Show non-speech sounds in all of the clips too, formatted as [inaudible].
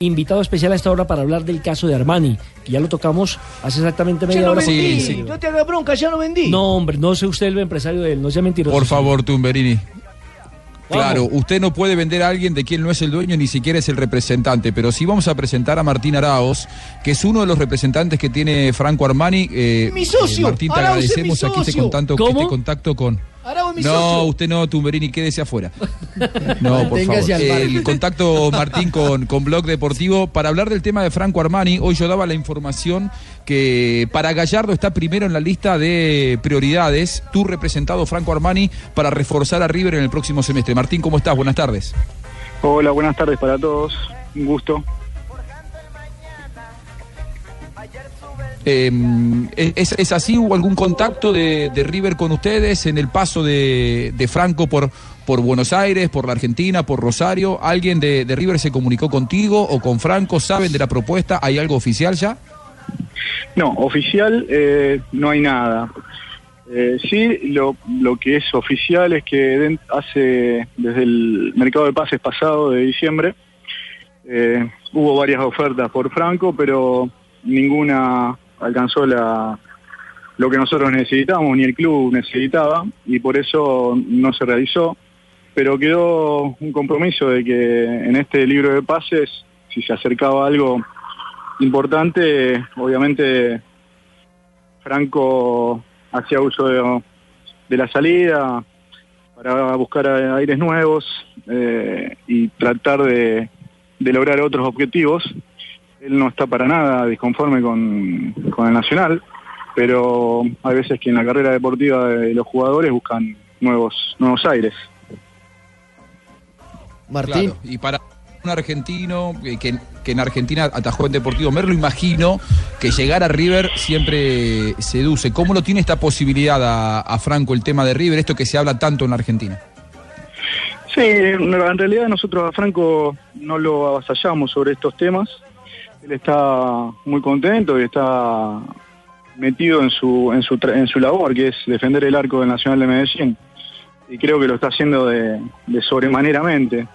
Invitado especial a esta hora para hablar del caso de Armani, que ya lo tocamos hace exactamente media Ya lo hora. vendí. Sí, sí. No te hagas bronca, ya lo vendí. No, hombre, no sea usted el empresario de él, no sea mentiroso. Por favor, Tumberini. Vamos. Claro, usted no puede vender a alguien de quien no es el dueño ni siquiera es el representante, pero sí vamos a presentar a Martín Araos, que es uno de los representantes que tiene Franco Armani. Eh, Mi socio, eh, Martín, te Arauz agradecemos aquí este contacto, este contacto con. Mi No, socio. usted no, Tumberini, quédese afuera. [laughs] No, por favor. El contacto, Martín, con, con Blog Deportivo. Para hablar del tema de Franco Armani, hoy yo daba la información que para Gallardo está primero en la lista de prioridades, tu representado Franco Armani, para reforzar a River en el próximo semestre. Martín, ¿cómo estás? Buenas tardes. Hola, buenas tardes para todos. Un gusto. Eh, ¿es, así? ¿Hubo algún contacto de, River con ustedes en el paso de, Franco por, por Buenos Aires, por la Argentina, por Rosario? ¿Alguien de, River se comunicó contigo o con Franco? ¿Saben de la propuesta? ¿Hay algo oficial ya? No, oficial eh, no hay nada. Eh, sí, lo, lo que es oficial es que hace desde el mercado de pases pasado de diciembre eh, hubo varias ofertas por Franco, pero ninguna alcanzó la lo que nosotros necesitábamos ni el club necesitaba y por eso no se realizó. Pero quedó un compromiso de que en este libro de pases, si se acercaba algo importante, obviamente Franco hacía uso de, la salida para buscar aires nuevos eh, y tratar de, de lograr otros objetivos. Él no está para nada disconforme con, con el Nacional, pero hay veces que en la carrera deportiva de los jugadores buscan nuevos, nuevos aires. Martín. Claro, y para un argentino eh, que, que en Argentina atajó en Deportivo Merlo, imagino que llegar a River siempre seduce. ¿Cómo lo tiene esta posibilidad a, a Franco el tema de River, esto que se habla tanto en la Argentina? Sí, en realidad nosotros a Franco no lo avasallamos sobre estos temas. Él está muy contento y está metido en su, en su, en su labor, que es defender el arco del Nacional de Medellín. Y creo que lo está haciendo de, de sobremaneramente.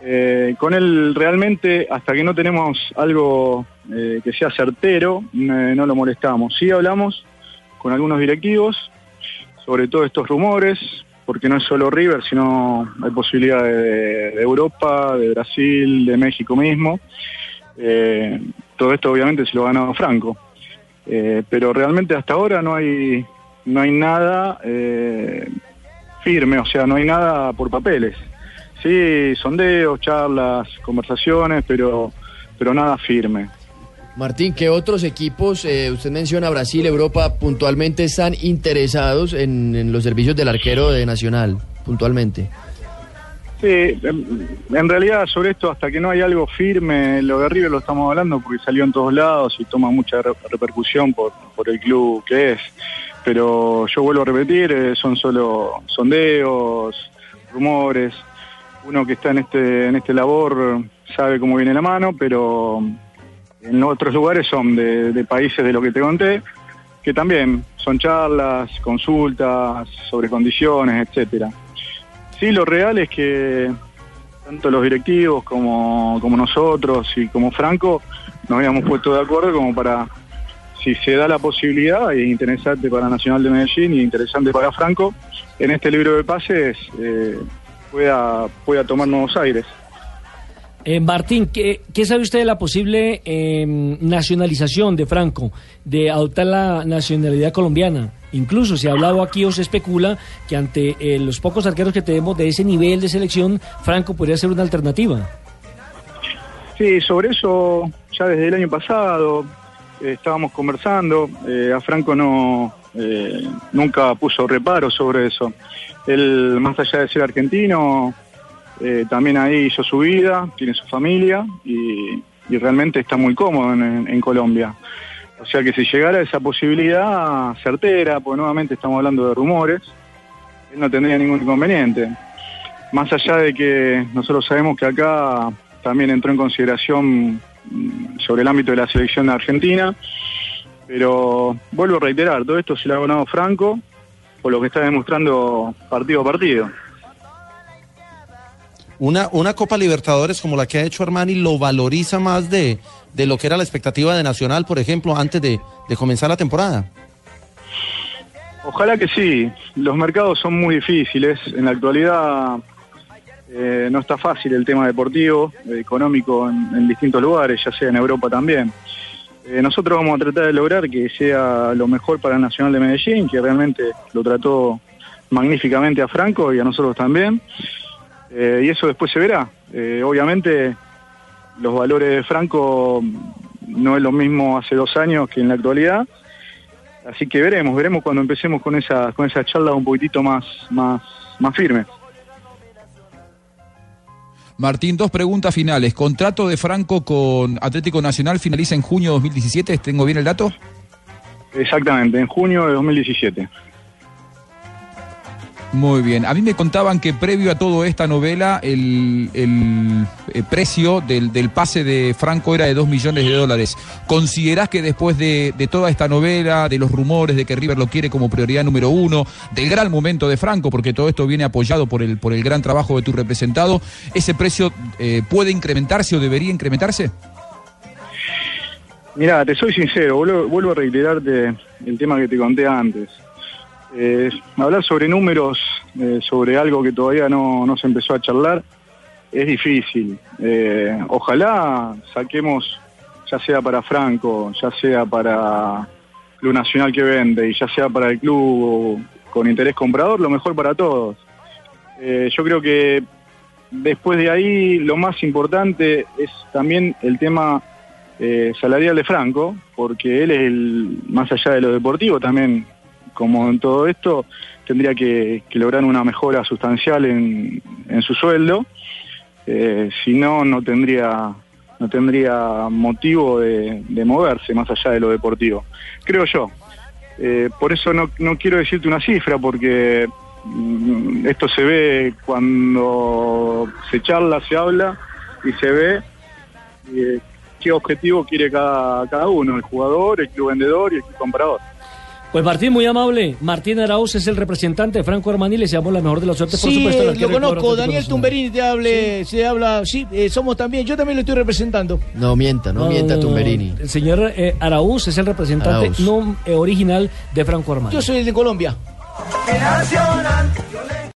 Eh, con él realmente, hasta que no tenemos algo eh, que sea certero, no lo molestamos. Sí hablamos con algunos directivos sobre todos estos rumores, porque no es solo River, sino hay posibilidad de Europa, de Brasil, de México mismo. Eh, todo esto obviamente se lo ha ganado Franco. Eh, pero realmente hasta ahora no hay, no hay nada eh, firme, o sea, no hay nada por papeles. Sí, sondeos, charlas, conversaciones, pero, pero nada firme. Martín, ¿qué otros equipos, eh, usted menciona Brasil, Europa, puntualmente están interesados en, en los servicios del arquero de Nacional, puntualmente? Sí, en, en realidad sobre esto, hasta que no hay algo firme, lo de River lo estamos hablando porque salió en todos lados y toma mucha re- repercusión por, por el club que es. Pero yo vuelvo a repetir, eh, son solo sondeos, rumores. Uno que está en este, en este labor sabe cómo viene la mano, pero en otros lugares son de, de países de lo que te conté, que también son charlas, consultas sobre condiciones, etcétera. Sí, lo real es que tanto los directivos como, como nosotros y como Franco nos habíamos puesto de acuerdo como para, si se da la posibilidad, y es interesante para Nacional de Medellín y interesante para Franco, en este libro de pases eh, pueda, pueda tomar nuevos aires. Eh, Martín, ¿qué, sabe usted de la posible eh, nacionalización de Franco, de adoptar la nacionalidad colombiana? Incluso se ha hablado aquí o se especula que ante eh, los pocos arqueros que tenemos de ese nivel de selección, Franco podría ser una alternativa. Sí, sobre eso ya desde el año pasado eh, estábamos conversando. eh, a Franco no nunca puso reparo sobre eso. Él, más allá de ser argentino, también ahí hizo su vida, tiene su familia y, y realmente está muy cómodo en, en Colombia. O sea que si llegara esa posibilidad certera, pues nuevamente estamos hablando de rumores, él no tendría ningún inconveniente. Más allá de que nosotros sabemos que acá también entró en consideración mm, sobre el ámbito de la selección de Argentina, pero vuelvo a reiterar, todo esto se lo ha ganado Franco por lo que está demostrando partido a partido. Una, una Copa Libertadores como la que ha hecho Armani lo valoriza más de, de lo que era la expectativa de Nacional, por ejemplo, antes de, de comenzar la temporada. Ojalá que sí. Los mercados son muy difíciles. En la actualidad eh, no está fácil el tema deportivo, eh, económico en, distintos lugares, ya sea en Europa también. Eh, nosotros vamos a tratar de lograr que sea lo mejor para el Nacional de Medellín, que realmente lo trató magníficamente a Franco y a nosotros también. Eh, y eso después se verá. Eh, obviamente los valores de Franco no es lo mismo hace dos años que en la actualidad. Así que veremos, veremos cuando empecemos con esa, con esa charla un poquitito más, más, más firme. Martín, dos preguntas finales. ¿Contrato de Franco con Atlético Nacional finaliza en junio de 2017? ¿Tengo bien el dato? Exactamente, en junio de 2017. Muy bien. A mí me contaban que previo a toda esta novela, el, el, el precio del, del, pase de Franco era de 2 millones de dólares. ¿Considerás que después de, de, toda esta novela, de los rumores de que River lo quiere como prioridad número uno, del gran momento de Franco, porque todo esto viene apoyado por el, por el gran trabajo de tu representado, ese precio eh, puede incrementarse o debería incrementarse? Mira, te soy sincero, vuelvo, vuelvo a reiterarte el tema que te conté antes. Eh, hablar sobre números, eh, sobre algo que todavía no, no, se empezó a charlar, es difícil. Eh, ojalá saquemos, ya sea para Franco, ya sea para Club Nacional que vende y ya sea para el club con interés comprador, lo mejor para todos. Eh, yo creo que después de ahí lo más importante es también el tema eh, salarial de Franco, porque él es el, más allá de lo deportivo, también como en todo esto, tendría que, lograr una mejora sustancial en, su sueldo. Eh, si no, no tendría, no tendría motivo de, de, moverse más allá de lo deportivo. Creo yo. Eh, por eso no, no, quiero decirte una cifra, porque mm, esto se ve cuando se charla, se habla y se ve eh, qué objetivo quiere cada, cada uno, el jugador, el club vendedor y el club comprador. Pues Martín, muy amable. Martín Arauz es el representante de Franco Armani. Le deseamos la mejor de las suertes, sí, por supuesto. lo conozco. Daniel Tumberini te hable, ¿Sí? se habla. Sí, eh, somos también. Yo también lo estoy representando. No mienta, no, no mienta Tumberini. El señor eh, Arauz es el representante Arauz. no eh, original de Franco Armani. Yo soy el de Colombia.